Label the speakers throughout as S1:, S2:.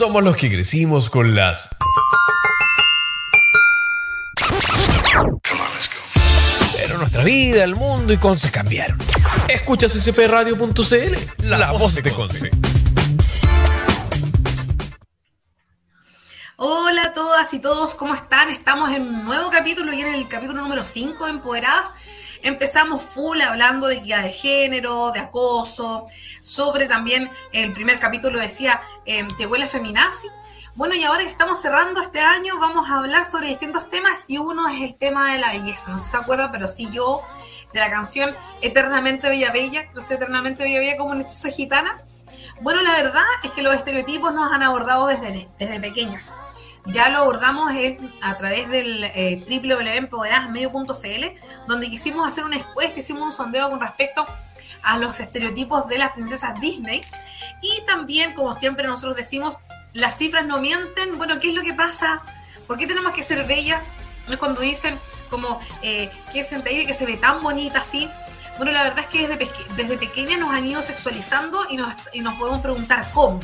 S1: somos los que crecimos con las... Pero nuestra vida, el mundo y cosas cambiaron. Escuchas spradio.cl, la, la voz de Conce.
S2: Hola a todas y todos, ¿cómo están? Estamos en un nuevo capítulo y en el capítulo número 5 de Empoderadas. Empezamos full hablando de guía de género, de acoso, sobre también el primer capítulo decía, eh, ¿te huele feminazi? Bueno, y ahora que estamos cerrando este año, vamos a hablar sobre distintos temas y uno es el tema de la belleza. No sé si se acuerda, pero sí yo, de la canción Eternamente Bella Bella, no sé, Eternamente Bella Bella como hechizo gitana. Bueno, la verdad es que los estereotipos nos han abordado desde, desde pequeños ya lo abordamos a través del eh, www.empoderadasmedio.cl, donde quisimos hacer una encuesta, hicimos un sondeo con respecto a los estereotipos de las princesas Disney. Y también, como siempre nosotros decimos, las cifras no mienten. Bueno, ¿qué es lo que pasa? ¿Por qué tenemos que ser bellas? Es cuando dicen como eh, que es ahí que se ve tan bonita así. Bueno, la verdad es que desde, desde pequeña nos han ido sexualizando y nos, y nos podemos preguntar cómo.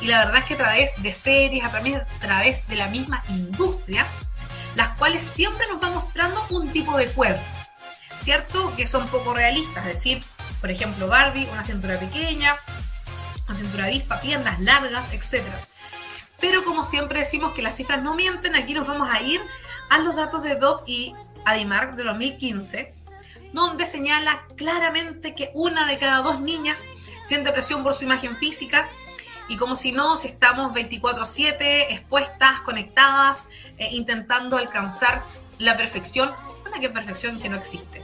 S2: Y la verdad es que a través de series, a través, de la misma industria, las cuales siempre nos va mostrando un tipo de cuerpo, ¿cierto? Que son poco realistas, es decir, por ejemplo, Barbie, una cintura pequeña, una cintura avispa, piernas largas, etc. Pero como siempre decimos que las cifras no mienten, aquí nos vamos a ir a los datos de Dove y Adimark de 2015, donde señala claramente que una de cada dos niñas siente presión por su imagen física y como si no, si estamos 24/7 expuestas, conectadas, eh, intentando alcanzar la perfección, una que perfección que no existe.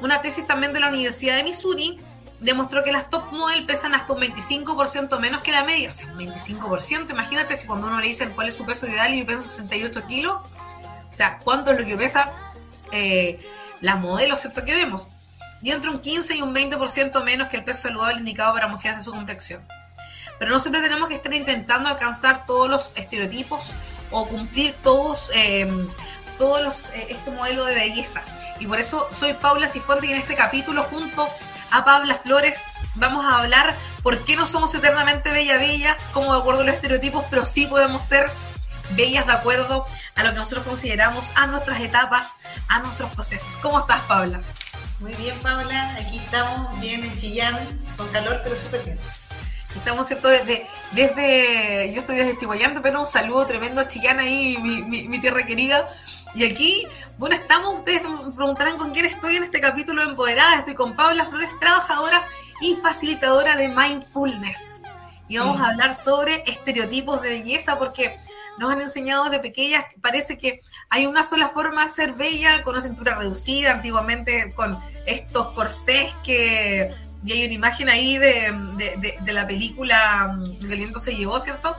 S2: Una tesis también de la Universidad de Missouri demostró que las top model pesan hasta un 25% menos que la media, o sea, un 25%, imagínate si cuando uno le dicen cuál es su peso ideal y yo peso 68 kilos, o sea, cuánto es lo que pesa eh, las modelos, ¿cierto? Que vemos. Y entre un 15 y un 20% menos que el peso saludable indicado para mujeres de su complexión. Pero no siempre tenemos que estar intentando alcanzar todos los estereotipos o cumplir todos, eh, todos este modelo de belleza. Y por eso soy Paula Cifuente y en este capítulo junto a Paula Flores vamos a hablar por qué no somos eternamente bella bellas, como de acuerdo a los estereotipos, pero sí podemos ser bellas de acuerdo a lo que nosotros consideramos, a nuestras etapas, a nuestros procesos. ¿Cómo estás, Paula?
S3: Muy bien, Paula. Aquí estamos, bien en Chillán, con calor, pero súper bien.
S2: Estamos, ¿cierto? Desde, desde, yo estoy desde Chihuayante, pero un saludo tremendo a Chillán ahí, mi, tierra querida. Y aquí, bueno, estamos, ustedes me preguntarán con quién estoy en este capítulo de Empoderada. Estoy con Paula Flores, trabajadora y facilitadora de Mindfulness. Y vamos a hablar sobre estereotipos de belleza, porque nos han enseñado desde pequeñas, parece que hay una sola forma de ser bella, con una cintura reducida, antiguamente con estos corsés que y hay una imagen ahí de, la película mm, El viento se llevó, ¿cierto?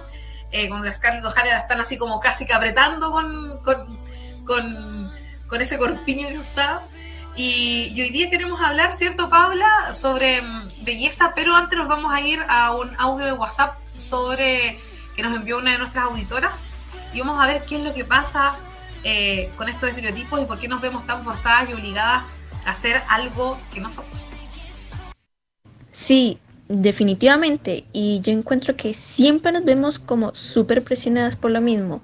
S2: Eh, cuando las Scarlett O'Hara están así como casi que apretando con, con, ese corpiño que usaba. Y, y, hoy día queremos hablar, ¿cierto, Paula? Sobre mm, belleza, pero antes nos vamos a ir a un audio de WhatsApp sobre que nos envió una de nuestras auditoras y vamos a ver qué es lo que pasa eh, con estos estereotipos y por qué nos vemos tan forzadas y obligadas a hacer algo que no somos.
S4: Sí, definitivamente. Y yo encuentro que siempre nos vemos como súper presionadas por lo mismo,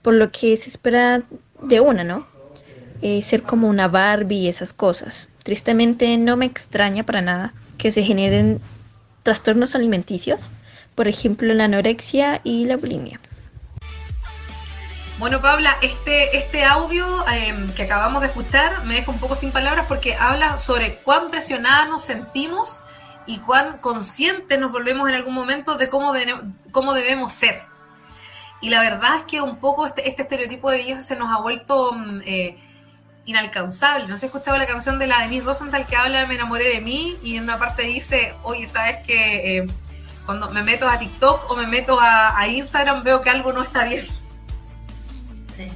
S4: por lo que se espera de una, ¿no? Eh, ser como una Barbie y esas cosas. Tristemente no me extraña para nada que se generen trastornos alimenticios, por ejemplo la anorexia y la bulimia.
S2: Bueno, Paula, este, este audio em, que acabamos de escuchar me deja un poco sin palabras porque habla sobre cuán presionadas nos sentimos y cuán conscientes nos volvemos en algún momento de cómo, cómo debemos ser. Y la verdad es que un poco este, este estereotipo de belleza se nos ha vuelto mm, eh, inalcanzable. No sé, he escuchado la canción de la Denise Rosenthal que habla de Me enamoré de mí y en una parte dice, oye, ¿sabes que eh, cuando me meto a TikTok o me meto a, Instagram veo que algo no está bien? Sí.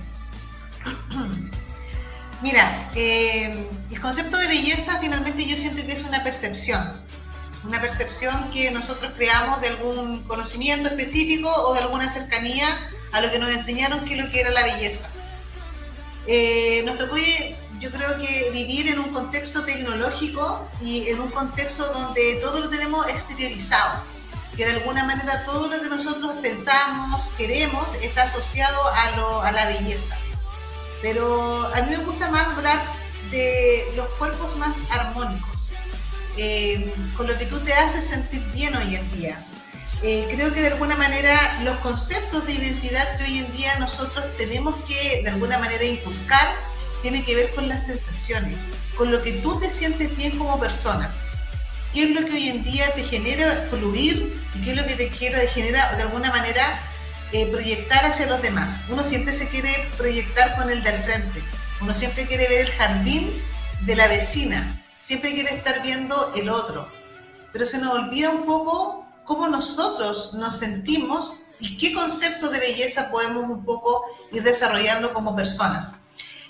S3: Mira, eh, el concepto de belleza finalmente yo siento que es una percepción una percepción que nosotros creamos de algún conocimiento específico o de alguna cercanía a lo que nos enseñaron que lo que era la belleza. Eh, nos tocó, yo creo que vivir en un contexto tecnológico y en un contexto donde todo lo tenemos exteriorizado. que de alguna manera todo lo que nosotros pensamos, queremos, está asociado a, lo, a la belleza. Pero a mí me gusta más hablar de los cuerpos más armónicos, eh, con lo que tú te haces sentir bien hoy en día. Eh, creo que de alguna manera los conceptos de identidad que hoy en día nosotros tenemos que de alguna manera inculcar tiene que ver con las sensaciones, con lo que tú te sientes bien como persona qué es lo que hoy en día te genera fluir y qué es lo que te genera de alguna manera eh, proyectar hacia los demás. Uno siempre se quiere proyectar con el del frente, uno siempre quiere ver el jardín de la vecina, siempre quiere estar viendo el otro, pero se nos olvida un poco cómo nosotros nos sentimos y qué conceptos de belleza podemos un poco ir desarrollando como personas.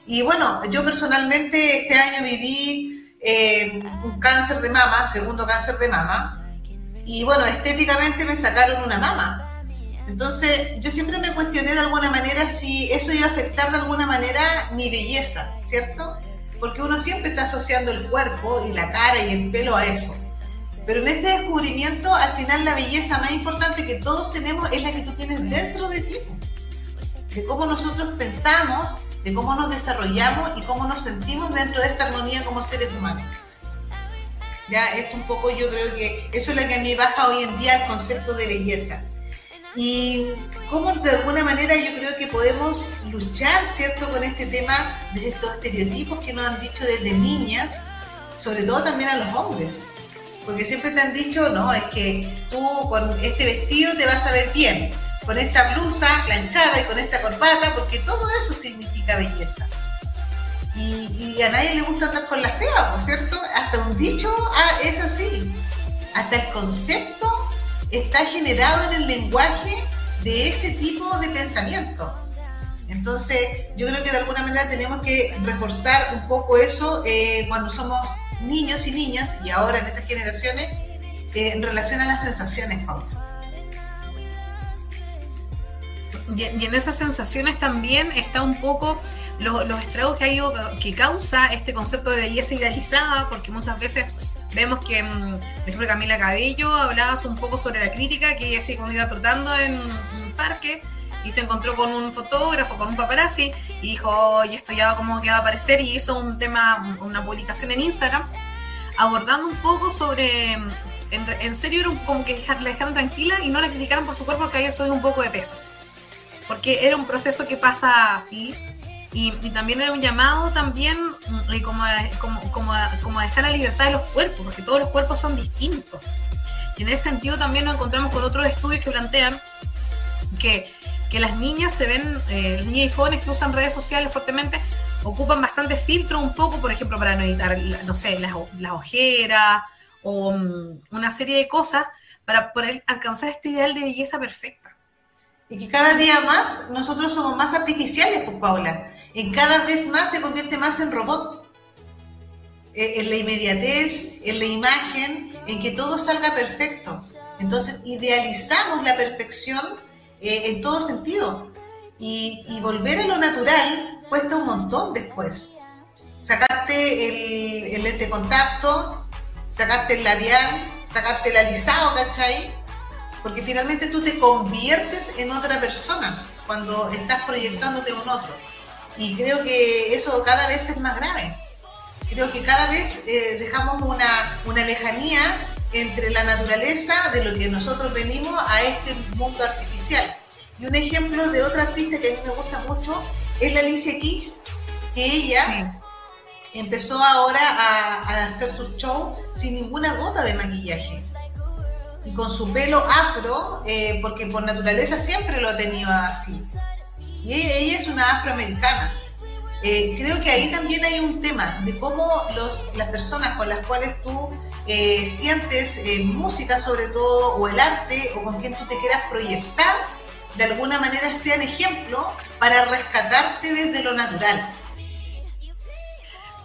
S3: Y bueno, yo personalmente este año viví eh, un cáncer de mama, segundo cáncer de mama, y bueno, estéticamente me sacaron una mama. Entonces, yo siempre me cuestioné de alguna manera si eso iba a afectar de alguna manera mi belleza, ¿cierto? Porque uno siempre está asociando el cuerpo y la cara y el pelo a eso. Pero en este descubrimiento, al final la belleza más importante que todos tenemos es la que tú tienes dentro de ti. De cómo nosotros pensamos de cómo nos desarrollamos y cómo nos sentimos dentro de esta armonía como seres humanos. Ya, esto un poco yo creo que eso es lo que a mí baja hoy en día el concepto de belleza. Y cómo de alguna manera yo creo que podemos luchar, ¿cierto?, con este tema de estos estereotipos que nos han dicho desde niñas, sobre todo también a los hombres. Porque siempre te han dicho, no, es que tú con este vestido te vas a ver bien con esta blusa planchada y con esta corbata, porque todo eso significa belleza. Y, a nadie le gusta andar con la fea, ¿por cierto? Hasta un dicho ah, es así. Hasta el concepto está generado en el lenguaje de ese tipo de pensamiento. Entonces, yo creo que de alguna manera tenemos que reforzar un poco eso eh, cuando somos niños y niñas, y ahora en estas generaciones, eh, en relación a las sensaciones, Paula.
S2: y, en esas sensaciones también está un poco los, estragos que, hay, que causa este concepto de belleza idealizada, porque muchas veces vemos que, mm, por ejemplo, Camila Cabello hablaba un poco sobre la crítica que ella sí cuando iba trotando en un parque y se encontró con un fotógrafo, con un paparazzi, y dijo, oye, esto ya como que va a aparecer, y hizo un tema, una publicación en Instagram, abordando un poco sobre, en, serio era como que la dejaron tranquila y no la criticaron por su cuerpo porque había subido un poco de peso porque era un proceso que pasa así. Y, también era un llamado también mm, como, como, como, como a dejar la libertad de los cuerpos, porque todos los cuerpos son distintos. Y en ese sentido también nos encontramos con otros estudios que plantean que, que las niñas se ven, eh, niñas y jóvenes que usan redes sociales fuertemente, ocupan bastante filtro un poco, por ejemplo, para no evitar, no sé, las, las ojeras o mm, una serie de cosas para poder alcanzar este ideal de belleza perfecta.
S3: Y que cada día más nosotros somos más artificiales, pues Paula. En cada vez más te convierte más en robot. E, en la inmediatez, en la imagen, en que todo salga perfecto. Entonces idealizamos la perfección eh, en todo sentido. Y, volver a lo natural cuesta un montón después. Sacaste el, el lente contacto, sacaste el labial, sacaste el alisado, ¿cachai? porque finalmente tú te conviertes en otra persona cuando estás proyectándote con otro. Y creo que eso cada vez es más grave. Creo que cada vez eh, dejamos una, una lejanía entre la naturaleza de lo que nosotros venimos a este mundo artificial. Y un ejemplo de otra artista que a mí me gusta mucho es la Alicia Keys, que ella empezó ahora a, a, hacer sus shows sin ninguna gota de maquillaje y con su pelo afro, eh, porque por naturaleza siempre lo ha tenido así. Y ella, es una afroamericana. Eh, creo que ahí también hay un tema de cómo los, las personas con las cuales tú eh, sientes música sobre todo, o el arte, o con quien tú te quieras proyectar, de alguna manera sean ejemplo para rescatarte desde lo natural.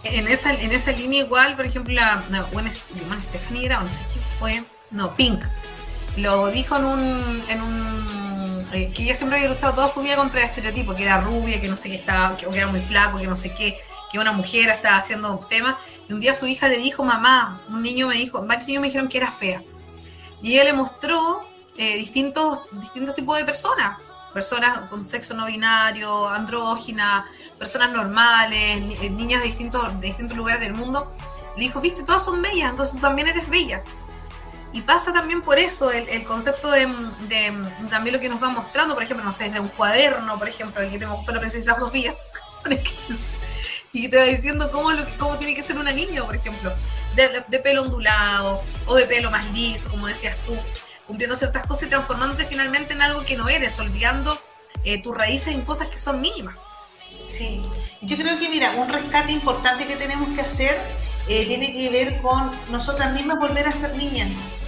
S2: En esa, en esa línea igual, por ejemplo, la, la Gwen, Stephanie era, no sé quién fue, no, Pink. Lo dijo en un. En un eh, que ella siempre había luchado toda su vida contra el estereotipo, que era rubia, que no sé qué estaba, que, era muy flaco, que no sé qué, que una mujer estaba haciendo temas. Y un día su hija le dijo, mamá, un niño me dijo, varios niños me dijeron que era fea. Y ella le mostró eh, distintos, distintos tipos de personas. Personas con sexo no binario, andrógina, personas normales, eh, niñas de distintos, de distintos lugares del mundo. Le dijo, viste, todas son bellas, entonces tú también eres bella. Y pasa también por eso el, concepto de, también lo que nos va mostrando, por ejemplo, no sé, desde un cuaderno, por ejemplo, que me gustó la princesa Sofía, por ejemplo, y te va diciendo cómo, lo, cómo tiene que ser una niña, por ejemplo, de, pelo ondulado o de pelo más liso, como decías tú, cumpliendo ciertas cosas y transformándote finalmente en algo que no eres, olvidando eh, tus raíces en cosas que son mínimas.
S3: Sí, yo creo que, mira, un rescate importante que tenemos que hacer eh, tiene que ver con nosotras mismas volver a ser niñas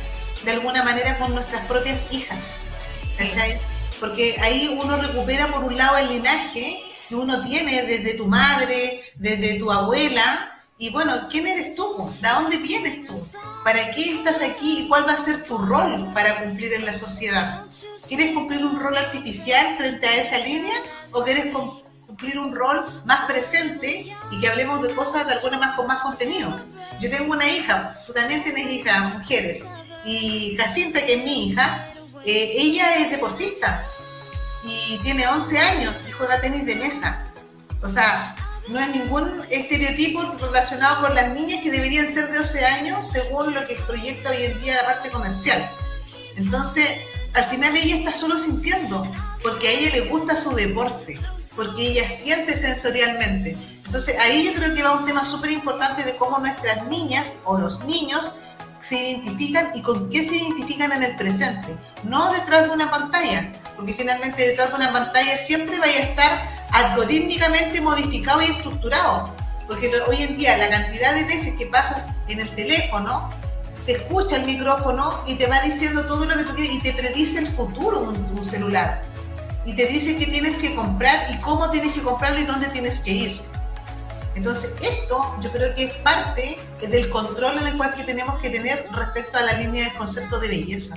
S3: de alguna manera con nuestras propias hijas. Porque ahí uno recupera por un lado el linaje que uno tiene desde tu madre, desde tu abuela, y bueno, ¿quién eres tú? ¿De dónde vienes tú? ¿Para qué estás aquí y cuál va a ser tu rol para cumplir en la sociedad? ¿Quieres cumplir un rol artificial frente a esa línea o quieres cumplir un rol más presente y que hablemos de cosas de alguna más con más contenido? Yo tengo una hija, tú también tienes hijas, mujeres, y Jacinta, que es mi hija, eh, ella es deportista y tiene 11 años y juega tenis de mesa. O sea, no hay ningún estereotipo relacionado con las niñas que deberían ser de 11 años según lo que proyecta hoy en día la parte comercial. Entonces, al final ella está solo sintiendo, porque a ella le gusta su deporte, porque ella siente sensorialmente. Entonces, ahí yo creo que va un tema súper importante de cómo nuestras niñas o los niños se identifican y con qué se identifican en el presente, no detrás de una pantalla, porque finalmente detrás de una pantalla siempre vaya a estar algorítmicamente modificado y estructurado, porque hoy en día la cantidad de veces que pasas en el teléfono, te escucha el micrófono y te va diciendo todo lo que tú quieres y te predice el futuro de un celular. Y te dice qué tienes que comprar y cómo tienes que comprarlo y dónde tienes que ir. Entonces, esto yo creo que es parte del control en el cual que tenemos que tener respecto a la línea del concepto de belleza.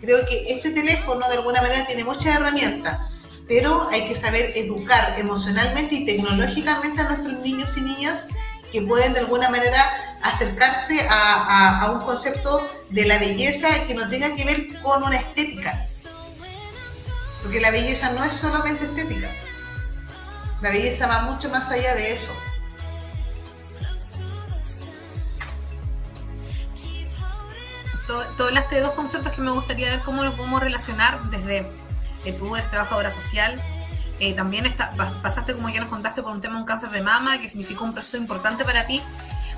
S3: Creo que este teléfono de alguna manera tiene muchas herramientas, pero hay que saber educar emocionalmente y tecnológicamente a nuestros niños y niñas que pueden de alguna manera acercarse a, a un concepto de la belleza que no tenga que ver con una estética. Porque la belleza no es solamente estética la belleza va mucho más allá de eso.
S2: Tú hablaste de dos conceptos que me gustaría ver cómo los podemos relacionar desde que tú eres trabajadora social, eh, también está, pasaste, como ya nos contaste, por un tema de un cáncer de mama, que significó un proceso importante para ti,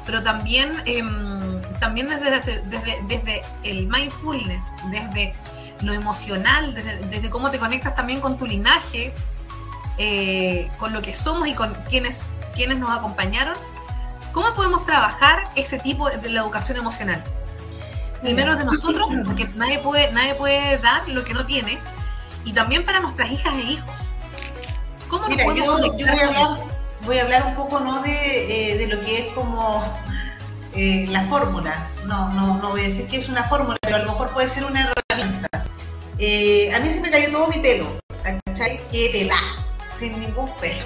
S2: pero también, em, también desde, desde, desde el mindfulness, desde lo emocional, desde, desde, cómo te conectas también con tu linaje, eh, con lo que somos y con quienes, quienes nos acompañaron, ¿cómo podemos trabajar ese tipo de la educación emocional? Primero de nosotros, porque nadie puede, nadie puede dar lo que no tiene, y también para nuestras hijas e hijos.
S3: ¿Cómo Mira, yo, voy, a hablar, voy, a hablar, un poco no de, eh, de lo que es como eh, la fórmula, no, no, no voy a decir que es una fórmula, pero a lo mejor puede ser una herramienta. a mí se me cayó todo mi pelo, ¿cachai? Qué pelada sin ningún pelo.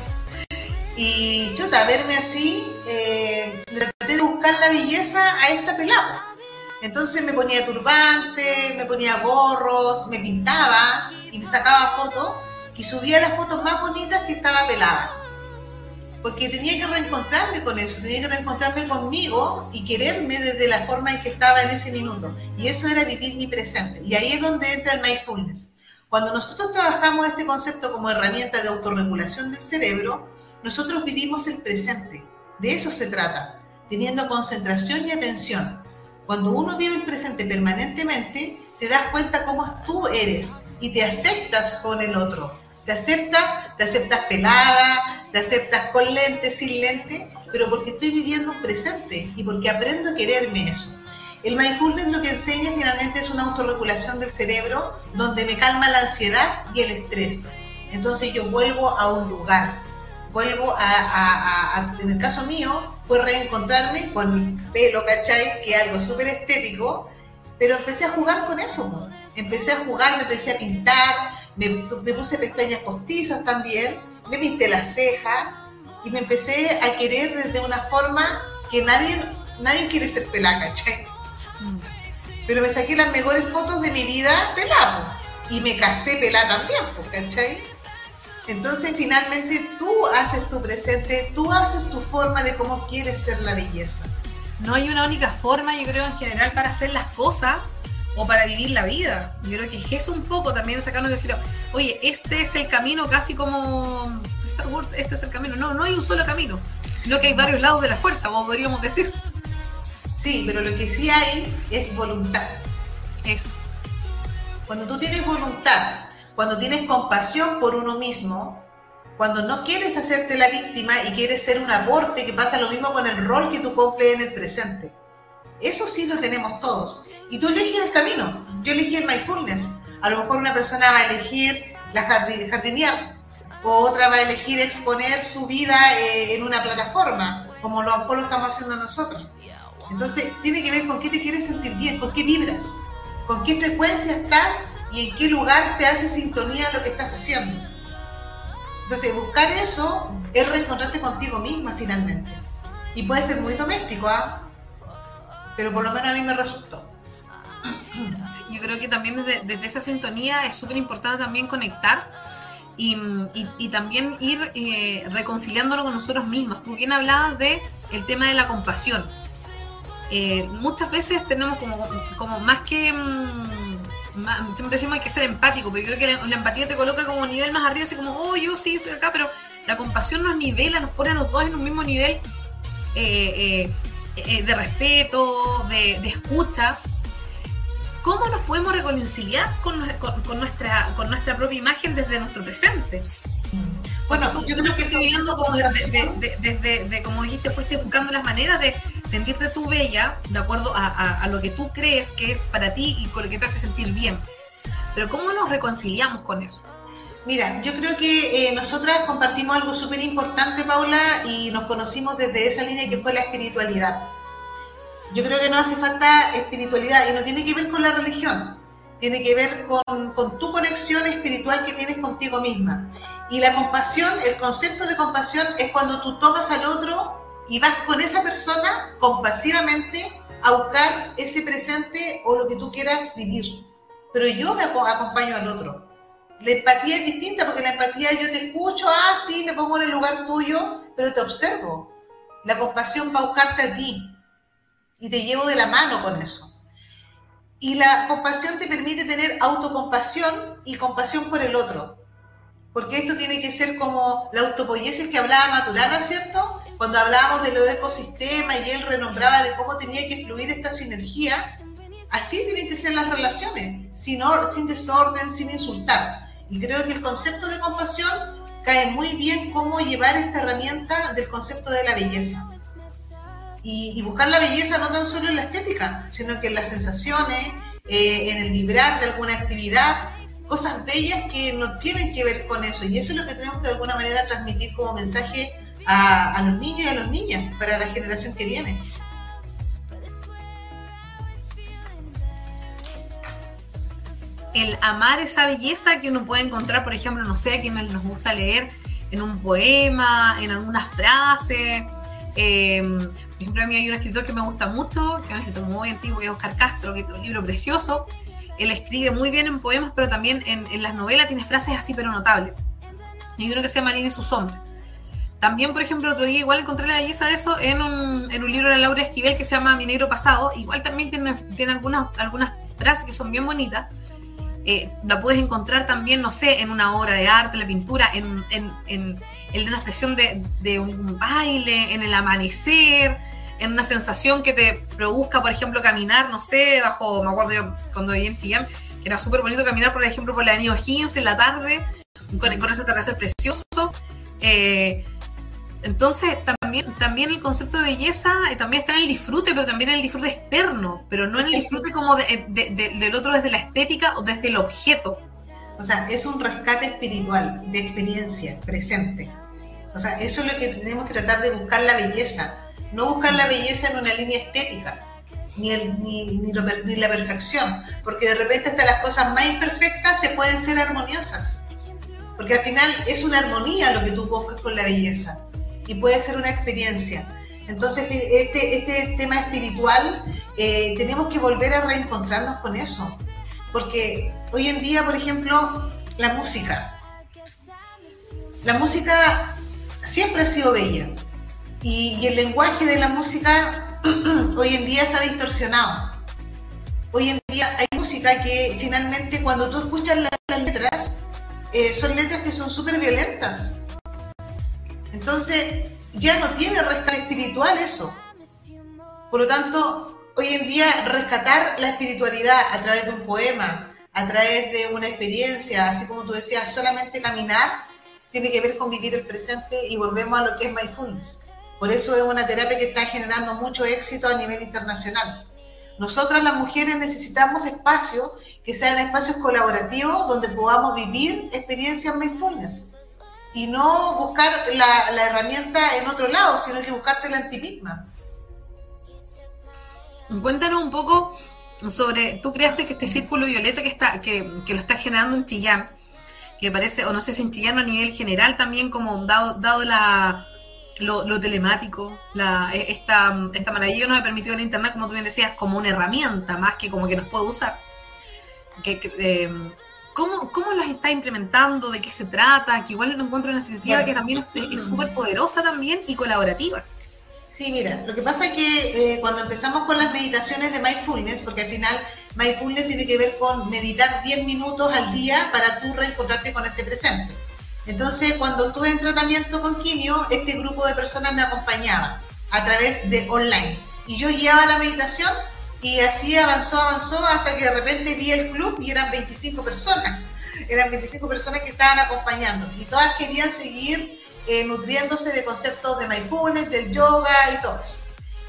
S3: Y chuta, verme así, eh, traté de buscar la belleza a esta pelada. Entonces me ponía turbante, me ponía gorros, me pintaba y me sacaba fotos y subía las fotos más bonitas que estaba pelada. Porque tenía que reencontrarme con eso, tenía que reencontrarme conmigo y quererme desde la forma en que estaba en ese minuto. Y eso era vivir mi presente. Y ahí es donde entra el mindfulness. Cuando nosotros trabajamos este concepto como herramienta de autorregulación del cerebro, nosotros vivimos el presente. De eso se trata, teniendo concentración y atención. Cuando uno vive el presente permanentemente, te das cuenta cómo tú eres y te aceptas con el otro. Te aceptas, te aceptas pelada, te aceptas con lente, sin lente, pero porque estoy viviendo un presente y porque aprendo a quererme eso. El mindfulness lo que enseña finalmente es una autorregulación del cerebro donde me calma la ansiedad y el estrés. Entonces yo vuelvo a un lugar, vuelvo a, en el caso mío, fue reencontrarme con mi pelo, ¿cachai? Que es algo súper estético, pero empecé a jugar con eso. Empecé a jugar, me empecé a pintar, me, me puse pestañas postizas también, me pinté la ceja y me empecé a querer desde una forma que nadie, nadie quiere ser pelada, ¿cachai? Pero me saqué las mejores fotos de mi vida pelado. Y me casé pelada también, ¿cachai? Entonces finalmente tú haces tu presente, tú haces tu forma de cómo quieres ser la belleza.
S2: No hay una única forma, yo creo, en general para hacer las cosas o para vivir la vida. Yo creo que es un poco también sacarnos y decir, oye, este es el camino casi como Star Wars, este es el camino. No, no hay un solo camino, sino que hay varios lados de la fuerza, como podríamos decir.
S3: Sí, pero lo que sí hay es voluntad.
S2: Eso.
S3: Cuando tú tienes voluntad, cuando tienes compasión por uno mismo, cuando no quieres hacerte la víctima y quieres ser un aporte, que pasa lo mismo con el rol que tú cumples en el presente. Eso sí lo tenemos todos. Y tú eliges el camino. Yo elegí el mindfulness. A lo mejor una persona va a elegir la jardinear o otra va a elegir exponer su vida eh, en una plataforma, como lo, lo estamos haciendo nosotros. Entonces, tiene que ver con qué te quieres sentir bien, con qué vibras, con qué frecuencia estás y en qué lugar te hace sintonía lo que estás haciendo. Entonces, buscar eso es reencontrarte contigo misma finalmente. Y puede ser muy doméstico, ¿ah? Pero por lo menos a mí me resultó.
S2: yo creo que también desde, esa sintonía es súper importante también conectar y, también ir eh, reconciliándolo con nosotros mismos. Tú bien hablabas de el tema de la compasión. Eh, muchas veces tenemos como, como más que... Mm, siempre decimos hay que ser empático, pero yo creo que la, empatía te coloca como un nivel más arriba, así como, oh, yo sí estoy acá, pero la compasión nos nivela, nos pone a los dos en un mismo nivel eh, de respeto, de, de escucha, ¿cómo nos podemos reconciliar con, nuestra, con nuestra propia imagen desde nuestro presente? Bueno, yo creo que estoy viendo como desde, como dijiste, fuiste buscando las maneras de sentirte tú bella, de acuerdo a, lo que tú crees que es para ti y con lo que te hace sentir bien. Pero ¿cómo nos reconciliamos con eso?
S3: Mira, yo creo que eh, nosotras compartimos algo súper importante, Paula, y nos conocimos desde esa línea que fue la espiritualidad. Yo creo que no hace falta espiritualidad y no tiene que ver con la religión, tiene que ver con, con, tu conexión espiritual que tienes contigo misma. Y la compasión, el concepto de compasión es cuando tú tomas al otro y vas con esa persona compasivamente a buscar ese presente o lo que tú quieras vivir. Pero yo me acompaño al otro. La empatía es distinta porque la empatía yo te escucho, ah, sí, me pongo en el lugar tuyo, pero te observo. La compasión va a buscarte a ti, y te llevo de la mano con eso. Y la compasión te permite tener autocompasión y compasión por el otro. Porque esto tiene que ser como la autopoiesis que hablaba Maturana, ¿cierto? Cuando hablábamos de los ecosistemas y él renombraba de cómo tenía que fluir esta sinergia, así tienen que ser las relaciones, sin, sin desorden, sin insultar. Y creo que el concepto de compasión cae muy bien cómo llevar esta herramienta del concepto de la belleza y, buscar la belleza no tan solo en la estética, sino que en las sensaciones, eh, en el vibrar de alguna actividad, cosas bellas que no tienen que ver con eso. Y eso es lo que tenemos que de alguna manera transmitir como mensaje a, a los niños y a las niñas para la generación que viene.
S2: el amar esa belleza que uno puede encontrar, por ejemplo, no sé, a quienes nos gusta leer en un poema, en alguna frase, eh, por ejemplo, a mí hay un escritor que me gusta mucho, que es un escritor muy antiguo, que es Oscar Castro, que es un libro precioso. Él escribe muy bien en poemas, pero también en, las novelas tiene frases así, pero notables. Y uno que se llama Lina y su sombra. También, por ejemplo, otro día igual encontré la belleza de eso en un, en un libro de Laura Esquivel que se llama Mi Negro Pasado. Igual también tiene, tiene algunas, algunas frases que son bien bonitas. Eh, la puedes encontrar también, no sé, en una obra de arte, en la pintura, en, en, en, en una expresión de, de, un baile, en el amanecer, en una sensación que te produzca, por ejemplo, caminar, no sé, bajo, me acuerdo yo cuando vivía en Chillán, que era súper bonito caminar, por ejemplo, por la avenida O'Higgins en la tarde, con, con ese atardecer precioso. Eh, entonces, también, también el concepto de belleza eh, también está en el disfrute, pero también en el disfrute externo, pero no en el disfrute como de, del otro desde la estética o desde el objeto.
S3: O sea, es un rescate espiritual, de experiencia, presente. O sea, eso es lo que tenemos que tratar de buscar la belleza no buscar la belleza en una línea estética, ni, el, ni, ni, la perfección, porque de repente hasta las cosas más imperfectas te pueden ser armoniosas, porque al final es una armonía lo que tú buscas con la belleza y puede ser una experiencia. Entonces, este, este tema espiritual eh, tenemos que volver a reencontrarnos con eso. Porque hoy en día, por ejemplo, la música. La música siempre ha sido bella. Y, el lenguaje de la música hoy en día se ha distorsionado. Hoy en día hay música que finalmente cuando tú escuchas las letras, eh, son letras que son súper violentas. Entonces, ya no tiene rescate espiritual eso. Por lo tanto, hoy en día rescatar la espiritualidad a través de un poema, a través de una experiencia, así como tú decías, solamente caminar, tiene que ver con vivir el presente y volvemos a lo que es mindfulness. Por eso es una terapia que está generando mucho éxito a nivel internacional. Nosotras las mujeres necesitamos espacios que sean espacios colaborativos donde podamos vivir experiencias mindfulness y no buscar la, herramienta en otro lado, sino que buscártela en ti misma.
S2: Cuéntanos un poco sobre, tú creaste que este círculo violeta que está, que, lo está generando en Chillán, que parece, o no sé si en Chillán a nivel general también, como dado, dado la, lo, telemático, la, e, esta, esta maravilla nos ha permitido el internet, como tú bien decías, como una herramienta más que como que nos puede usar. Que, em, ¿cómo, ¿Cómo las está implementando? ¿De qué se trata? Que igual encuentro una iniciativa que también es súper poderosa también y colaborativa.
S3: Sí, mira, lo que pasa es que eh, cuando empezamos con las meditaciones de mindfulness, porque al final mindfulness tiene que ver con meditar 10 minutos al día para tú reencontrarte con este presente. Entonces, cuando tuve en tratamiento con quimio, este grupo de personas me acompañaba a través de online. Y yo guiaba la meditación y así avanzó, avanzó hasta que de repente vi el club y eran 25 personas. Eran 25 personas que estaban acompañando y todas querían seguir eh, nutriéndose de conceptos de mindfulness, del yoga y todo eso.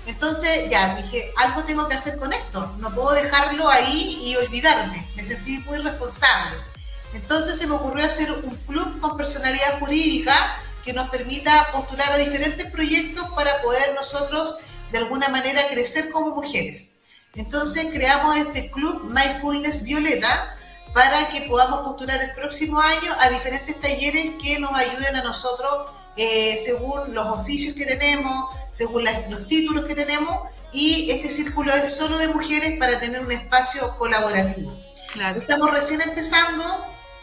S3: Entonces ya dije, algo tengo que hacer con esto, no puedo dejarlo ahí y olvidarme, me sentí muy responsable. Entonces se me ocurrió hacer un club con personalidad jurídica que nos permita postular a diferentes proyectos para poder nosotros de alguna manera crecer como mujeres. Entonces creamos este club Mindfulness Violeta, para que podamos postular el próximo año a diferentes talleres que nos ayuden a nosotros eh, según los oficios que tenemos, según los títulos que tenemos, y este círculo es solo de mujeres para tener un espacio colaborativo. Estamos recién empezando,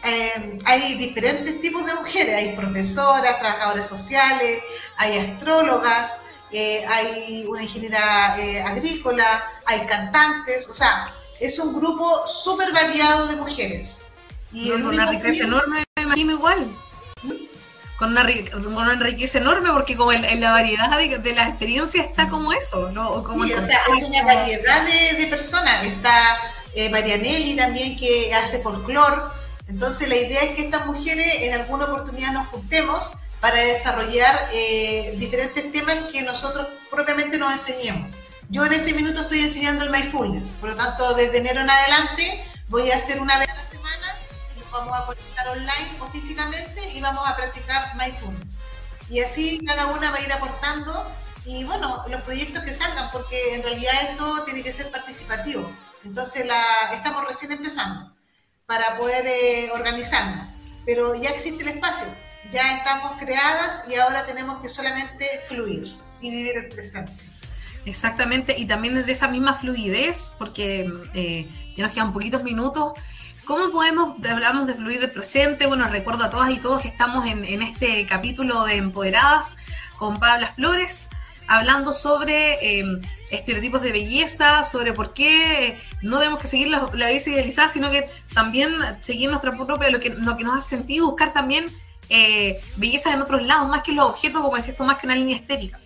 S3: eh, hay diferentes tipos de mujeres, hay profesoras, trabajadoras sociales, hay astrólogas, eh, hay una ingeniera agrícola, hay cantantes, o sea, es un grupo súper variado de mujeres.
S2: Y con una riqueza enorme, me imagino igual. Con una, riqueza enorme, porque como en, la variedad de, las experiencias está como eso, ¿no? Como
S3: sí, o sea, hay una variedad de, personas. Está eh, Marianelli también que hace folclore. Entonces la idea es que estas mujeres en alguna oportunidad nos juntemos para desarrollar eh, diferentes temas que nosotros propiamente nos enseñemos. Yo en este minuto estoy enseñando el mindfulness, por lo tanto, desde enero en adelante voy a hacer una vez a la semana, nos vamos a conectar online o físicamente y vamos a practicar mindfulness. Y así cada una va a ir aportando y bueno, los proyectos que salgan, porque en realidad esto tiene que ser participativo. Entonces estamos recién empezando para poder eh, organizarnos, pero ya existe el espacio, ya estamos creadas y ahora tenemos que solamente fluir y vivir el presente.
S2: Exactamente, y también es de esa misma fluidez, porque eh, ya nos quedan poquitos minutos. ¿Cómo podemos, hablamos de fluir del presente? Bueno, recuerdo a todas y todos que estamos en, este capítulo de Empoderadas con Pabla Flores, hablando sobre em, estereotipos de belleza, sobre por qué no debemos que seguir la, belleza idealizada, sino que también seguir nuestra propia, lo que, lo que nos hace sentido, buscar también eh, bellezas en otros lados, más que los objetos, como decía esto, más que una línea estética.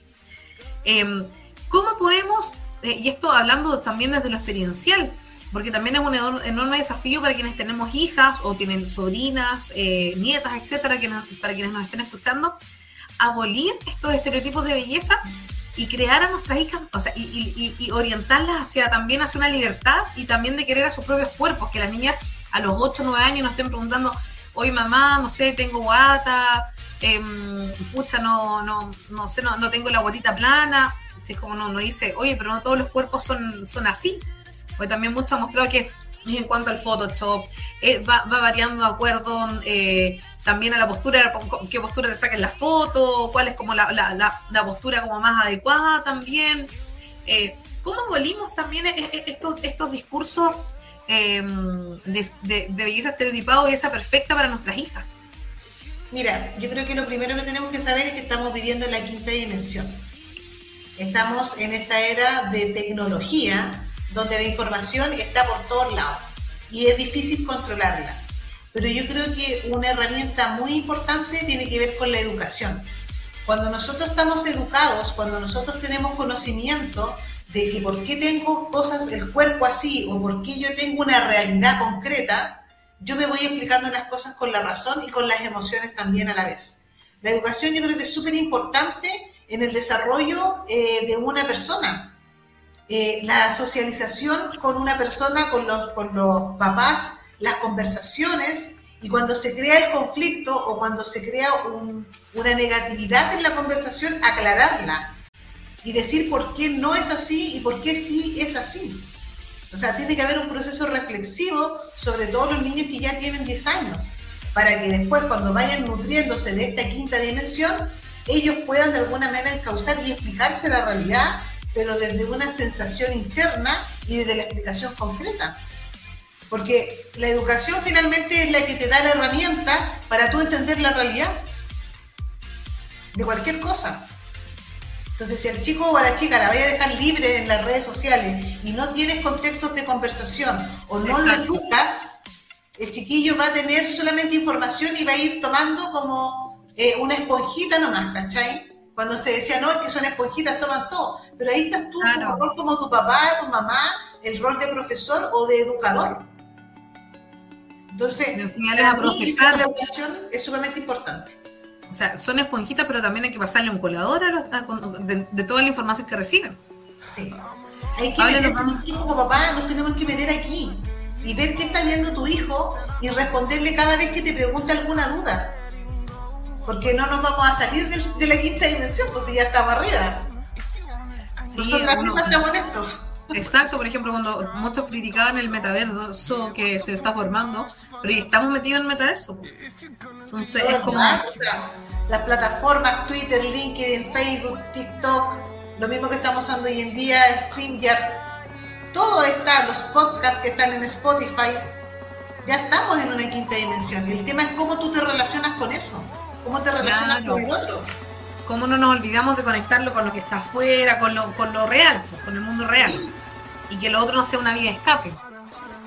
S2: Em, ¿Cómo podemos, eh, y esto hablando también desde lo experiencial, porque también es un enorme desafío para quienes tenemos hijas o tienen sobrinas, eh, nietas, etcétera, que para quienes nos estén escuchando, abolir estos estereotipos de belleza y crear a nuestras hijas, o sea, y, orientarlas hacia también hacia una libertad y también de querer a sus propios cuerpos, que las niñas a los 8 o 9 años nos estén preguntando, hoy mamá, no sé, tengo guata, eh, pucha, no, no, no sé, no, no tengo la guatita plana, es como no, no dice, oye, pero no todos los cuerpos son, son así. Porque también mucho ha mostrado que en cuanto al Photoshop, eh, va, variando de acuerdo eh, también a la postura, qué postura te saquen la foto, cuál es como la, la, la, postura como más adecuada también. Eh, ¿Cómo abolimos también e, e, estos, estos discursos em, de, belleza estereotipada y esa perfecta para nuestras hijas?
S3: Mira, yo creo que lo primero que tenemos que saber es que estamos viviendo en la quinta dimensión. Estamos en esta era de tecnología donde la información está por todos lados y es difícil controlarla. Pero yo creo que una herramienta muy importante tiene que ver con la educación. Cuando nosotros estamos educados, cuando nosotros tenemos conocimiento de que por qué tengo cosas, el cuerpo así, o por qué yo tengo una realidad concreta, yo me voy explicando las cosas con la razón y con las emociones también a la vez. La educación yo creo que es súper importante en el desarrollo eh, de una persona. Eh, la socialización con una persona, con los, con los papás, las conversaciones, y cuando se crea el conflicto o cuando se crea una negatividad en la conversación, aclararla y decir por qué no es así y por qué sí es así. O sea, tiene que haber un proceso reflexivo, sobre todo los niños que ya tienen 10 años, para que después cuando vayan nutriéndose de esta quinta dimensión, ellos puedan de alguna manera encauzar y explicarse la realidad, pero desde una sensación interna y desde la explicación concreta. Porque la educación finalmente es la que te da la herramienta para tú entender la realidad de cualquier cosa. Entonces, si al chico o a la chica la voy a dejar libre en las redes sociales y no tienes contextos de conversación o no lo educas, el chiquillo va a tener solamente información y va a ir tomando como eh, una esponjita nomás, ¿cachai? Cuando se decía, no, es que son esponjitas, toman todo. Pero ahí estás tú, rol como tu papá, tu mamá, el rol de profesor o de educador. Entonces,
S2: a.
S3: La educación es sumamente importante.
S2: O sea, son esponjitas, pero también hay que pasarle un colador a de, toda la información que reciben.
S3: Sí. Hay que meterse como papá, nos tenemos que meter aquí y ver qué está viendo tu hijo y responderle cada vez que te pregunta alguna duda. Porque no nos vamos a salir de, la quinta dimensión, pues si ya estamos arriba. Sí, Nosotras mismas estamos en esto.
S2: Exacto, por ejemplo, cuando muchos criticaban el metaverso que se está formando, pero estamos metidos en el metaverso. Entonces es como...
S3: las plataformas Twitter, LinkedIn, Facebook, TikTok, lo mismo que estamos usando hoy en día, StreamYard, todo está, los podcasts que están en Spotify, ya estamos en una quinta dimensión. El tema es cómo tú te relacionas con eso, cómo te relacionas con el otro
S2: cómo no nos olvidamos de conectarlo con lo que está afuera, con lo, con lo real, con el mundo real y que lo otro no sea una vía de escape.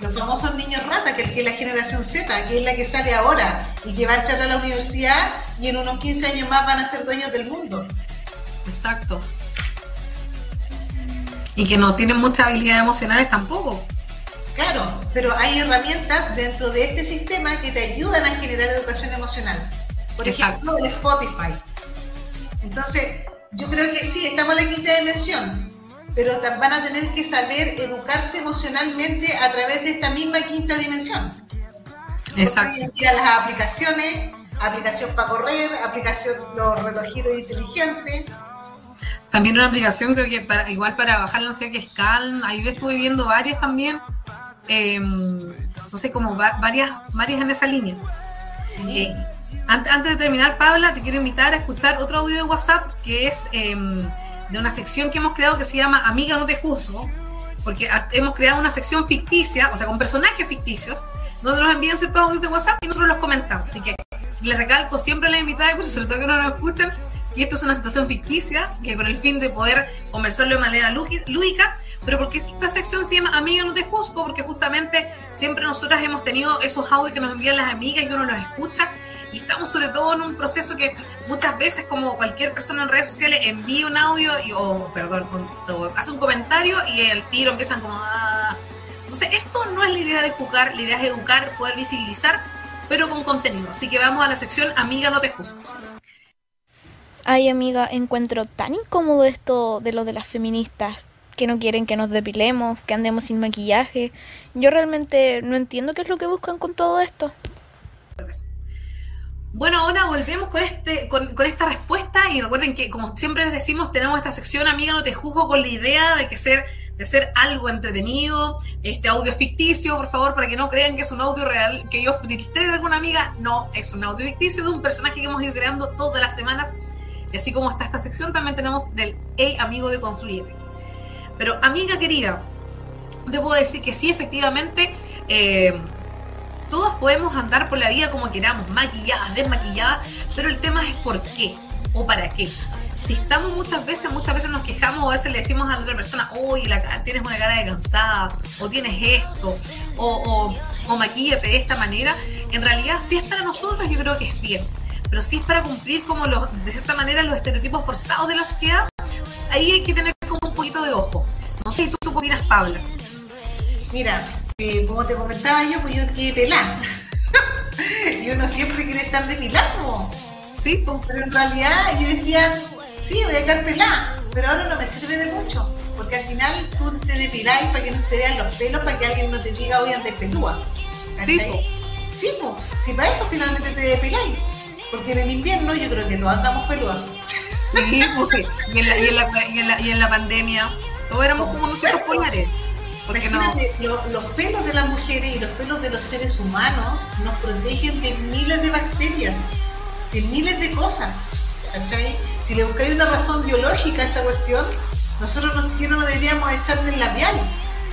S3: Los famosos niños rata, que es la generación Z, que es la que sale ahora y que va a entrar a la universidad y en unos 15 años más van a ser dueños del mundo.
S2: Exacto. Y que no tienen muchas habilidades emocionales tampoco.
S3: Claro, pero hay herramientas dentro de este sistema que te ayudan a generar educación emocional. Por ejemplo, el Spotify. Entonces, yo creo que sí, estamos en la quinta dimensión, pero van a tener que saber educarse emocionalmente a través de esta misma quinta dimensión.
S2: Exacto.
S3: las aplicaciones, aplicación para correr, aplicación los relojitos inteligentes.
S2: También una aplicación, creo que para, igual para bajar la ansiedad que es Calm, ahí estuve viendo varias también, em, no sé, como varias, varias en esa línea. Sí. Eh, antes, antes, de terminar, Pabla, te quiero invitar a escuchar otro audio de WhatsApp que es... Em, de una sección que hemos creado que se llama Amiga no te juzgo, porque hemos creado una sección ficticia, o sea, con personajes ficticios, donde nos envían ciertos audios de WhatsApp y nosotros los comentamos. Así que les recalco siempre a la invitada, pero sobre todo que no nos escuchan, que esto es una situación ficticia, que con el fin de poder conversarlo de manera lúdica, pero porque esta sección se llama Amiga no te juzgo, porque justamente siempre nosotras hemos tenido esos audios que nos envían las amigas y uno los escucha y estamos sobre todo en un proceso que muchas veces, como cualquier persona en redes sociales, envía un audio y, o, perdón, hace un comentario y el tiro empiezan como... Ah. Entonces, esto no es la idea de juzgar, la idea es educar, poder visibilizar, pero con contenido. Así que vamos a la sección Amiga, no te juzgo.
S4: Ay, amiga, encuentro tan incómodo esto de lo de las feministas que no quieren que nos depilemos, que andemos sin maquillaje. Yo realmente no entiendo qué es lo que buscan con todo esto.
S2: Bueno, ahora volvemos con, este, con, esta respuesta y recuerden que, como siempre les decimos, tenemos esta sección, amiga, no te juzgo con la idea de que ser de ser algo entretenido, este audio ficticio, por favor, para que no crean que es un audio real, que yo filtré de alguna amiga, no, es un audio ficticio de un personaje que hemos ido creando todas las semanas, y así como está esta sección, también tenemos del Hey Amigo de Confluyete. Pero amiga querida, te puedo decir que sí, efectivamente, eh, todos podemos andar por la vida como queramos, maquilladas, desmaquilladas, pero el tema es por qué o para qué. Si estamos muchas veces, muchas veces nos quejamos o a veces le decimos a la otra persona, oye, la, tienes una cara de cansada, o tienes esto, o, o, maquíllate de esta manera, en realidad si es para nosotros yo creo que es bien, pero si es para cumplir como los, de cierta manera los estereotipos forzados de la sociedad, ahí hay que tener como un poquito de ojo. Opinas, Paula?
S3: Mira, eh, como te comentaba yo, pues yo quiero pelar. y uno siempre quiere estar depilado.
S2: Sí, pues.
S3: Pero en realidad yo decía, sí, voy a quedar pelada, pero ahora no me sirve de mucho. Porque al final tú te depiláis para que no se te vean los pelos, para que alguien no te diga, oye, antes pelúa.
S2: Sí, pues.
S3: Sí, pues. Si para eso finalmente te depiláis. Porque en el invierno yo creo que todos andamos pelúas.
S2: Sí, pues sí. Y en la, y en la, y en la, y en la pandemia, todos éramos como nosotros polares.
S3: Porque no? los pelos de las mujeres y los pelos de los seres humanos nos protegen de miles de bacterias, de miles de cosas. ¿cachai? Si le buscáis una razón biológica a esta cuestión, nosotros no siquiera deberíamos echarle el labial.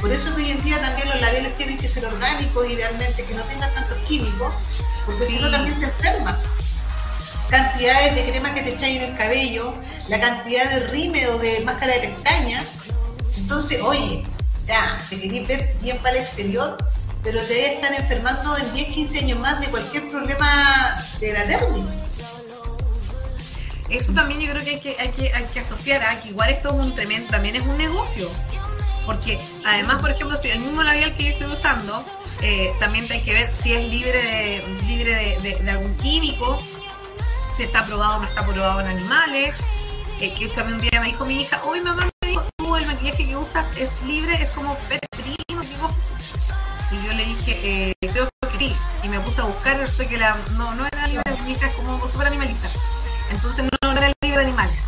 S3: Por eso que hoy en día también los labiales tienen que ser orgánicos, idealmente, que no tengan tantos químicos, porque si no también te enfermas. Cantidades de crema que te echáis en el cabello, la cantidad de rime o de máscara de pestaña. Entonces, oye, ya, te querés ver bien para el exterior, pero te voy a estar enfermando en 10, 15 años más de cualquier problema de la dermis.
S2: Eso también yo creo que hay que, asociar a que igual esto es un tremendo, también es un negocio. Porque además, por ejemplo, si el mismo labial que yo estoy usando, eh, también hay que ver si es libre de, libre de, algún químico, si está probado o no está probado en animales. Eh, que también un día me dijo mi hija, hoy mamá el maquillaje que usas es libre, es como pet Y yo le dije, eh, creo que sí. Y me puse a buscar y resulta que la, no, no era libre, hija es como súper animalista. Entonces no, era libre de animales.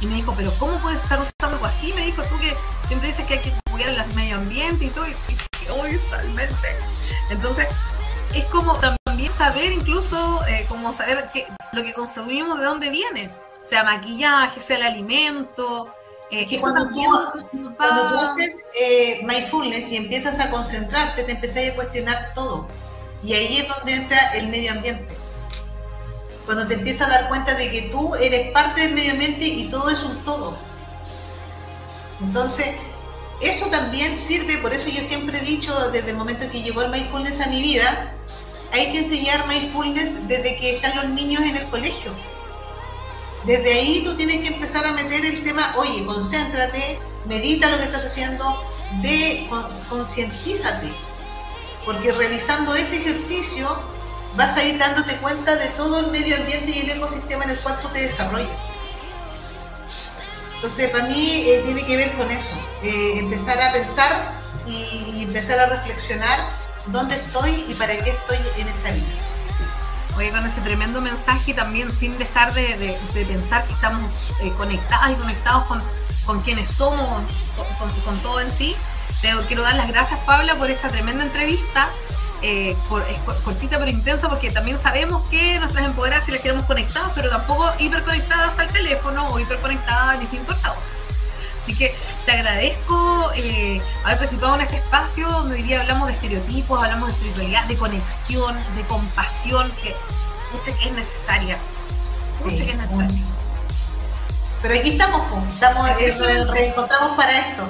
S2: Y me dijo, pero ¿cómo puedes estar usando algo así? Me dijo tú que siempre dices que hay que cuidar el medio ambiente y todo. Y dije, totalmente. Entonces, es como también saber incluso, eh, como saber que lo que consumimos de dónde viene. Sea maquillaje, sea el alimento,
S3: eh, cuando, tú, haces eh, mindfulness y empiezas a concentrarte, te empiezas a cuestionar todo. Y ahí es donde entra el medio ambiente. Cuando te empiezas a dar cuenta de que tú eres parte del medio ambiente y todo es un todo. Entonces, eso también sirve, por eso yo siempre he dicho desde el momento que llegó el mindfulness a mi vida, hay que enseñar mindfulness desde que están los niños en el colegio desde ahí tú tienes que empezar a meter el tema, oye, concéntrate, medita lo que estás haciendo, ve, concientízate. Porque realizando ese ejercicio vas a ir dándote cuenta de todo el medio ambiente y el ecosistema en el cual tú te desarrollas. Entonces, para mí eh, tiene que ver con eso, eh, empezar a pensar y empezar a reflexionar dónde estoy y para qué estoy en esta vida.
S2: Oye, con ese tremendo mensaje y también sin dejar de, pensar que estamos eh, conectadas y conectados con, con quienes somos, con, todo en sí. Te quiero dar las gracias, Pabla, por esta tremenda entrevista. Eh, cortita pero intensa porque también sabemos que nuestras empoderadas si las queremos conectadas, pero tampoco hiperconectadas al teléfono o hiperconectadas a distintos lados. Así que te agradezco eh, haber participado en este espacio donde hoy día hablamos de estereotipos, hablamos de espiritualidad, de conexión, de compasión, que mucha que es necesaria. Mucha que es necesaria.
S3: Pero aquí estamos, estamos eh, nos reencontramos para esto.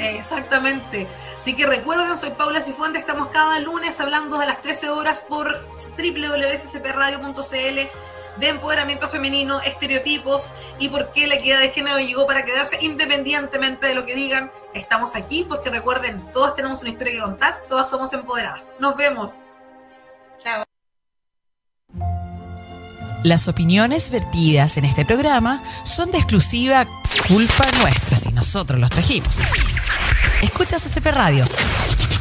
S2: Exactamente. Así que recuerden, soy Paula Cifuente, estamos cada lunes hablando a las 13 horas por www.ccpradio.cl de empoderamiento femenino, estereotipos y por qué la equidad de género llegó para quedarse independientemente de lo que digan. Estamos aquí porque recuerden, todas tenemos una historia que contar, todas somos empoderadas. Nos vemos.
S3: Chao.
S5: Las opiniones vertidas en este programa son de exclusiva culpa nuestra si nosotros los trajimos. Escuchas CP Radio,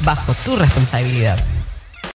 S5: bajo tu responsabilidad.